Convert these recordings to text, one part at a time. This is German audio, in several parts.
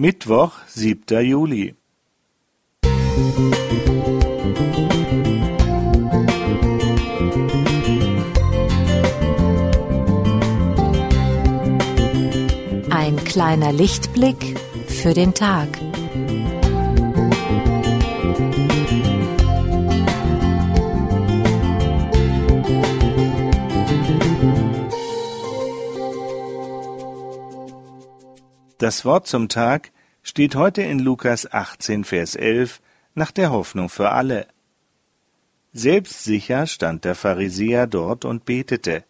Mittwoch, 7. Juli. Ein kleiner Lichtblick für den Tag. Das Wort zum Tag steht heute in Lukas 18, Vers 11 nach der Hoffnung für alle. Selbstsicher stand der Pharisäer dort und betete.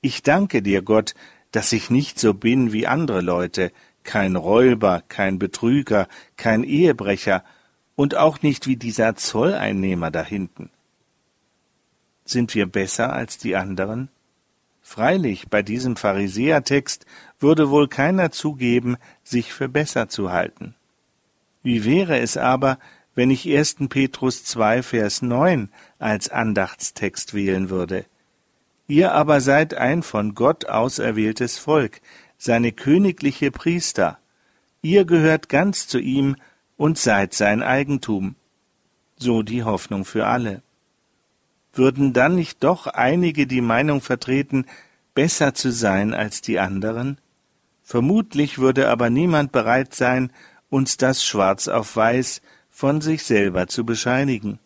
Ich danke dir, Gott, dass ich nicht so bin wie andere Leute, kein Räuber, kein Betrüger, kein Ehebrecher und auch nicht wie dieser Zolleinnehmer da hinten. Sind wir besser als die anderen? Freilich, bei diesem Pharisäertext würde wohl keiner zugeben, sich für besser zu halten. Wie wäre es aber, wenn ich 1. Petrus 2, Vers 9 als Andachtstext wählen würde? Ihr aber seid ein von Gott auserwähltes Volk, seine königliche Priester. Ihr gehört ganz zu ihm und seid sein Eigentum. So die Hoffnung für alle würden dann nicht doch einige die Meinung vertreten, besser zu sein als die anderen? Vermutlich würde aber niemand bereit sein, uns das schwarz auf weiß von sich selber zu bescheinigen.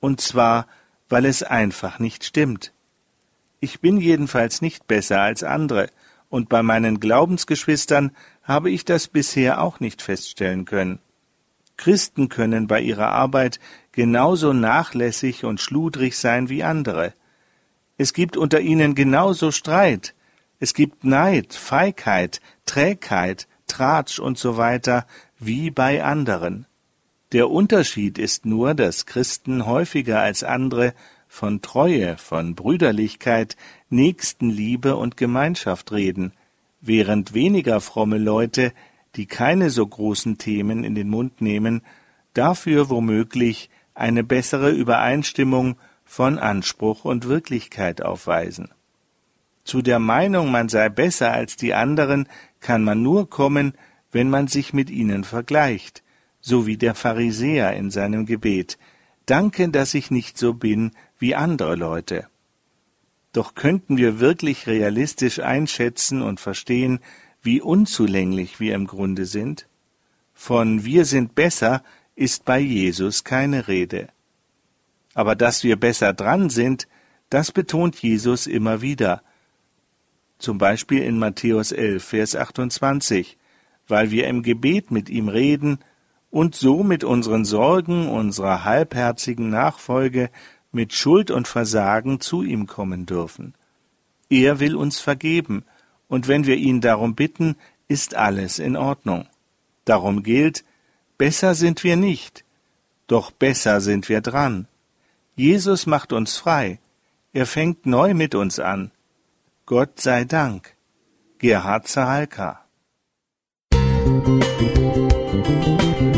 Und zwar, weil es einfach nicht stimmt. Ich bin jedenfalls nicht besser als andere, und bei meinen Glaubensgeschwistern habe ich das bisher auch nicht feststellen können. Christen können bei ihrer Arbeit genauso nachlässig und schludrig sein wie andere. Es gibt unter ihnen genauso Streit. Es gibt Neid, Feigheit, Trägheit, Tratsch und so weiter wie bei anderen. Der Unterschied ist nur, dass Christen häufiger als andere von Treue, von Brüderlichkeit, Nächstenliebe und Gemeinschaft reden, während weniger fromme Leute, die keine so großen Themen in den Mund nehmen, dafür womöglich eine bessere Übereinstimmung von Anspruch und Wirklichkeit aufweisen. Zu der Meinung, man sei besser als die anderen, kann man nur kommen, wenn man sich mit ihnen vergleicht, so wie der Pharisäer in seinem Gebet. Danke, dass ich nicht so bin wie andere Leute. Doch könnten wir wirklich realistisch einschätzen und verstehen, wie unzulänglich wir im Grunde sind? Von wir sind besser ist bei Jesus keine Rede. Aber dass wir besser dran sind, das betont Jesus immer wieder. Zum Beispiel in Matthäus 11, Vers 28, weil wir im Gebet mit ihm reden und so mit unseren Sorgen, unserer halbherzigen Nachfolge, mit Schuld und Versagen zu ihm kommen dürfen. Er will uns vergeben, und wenn wir ihn darum bitten, ist alles in Ordnung. Darum gilt, besser sind wir nicht, doch besser sind wir dran. Jesus macht uns frei, er fängt neu mit uns an. Gott sei Dank. Gerhard Zahalka Musik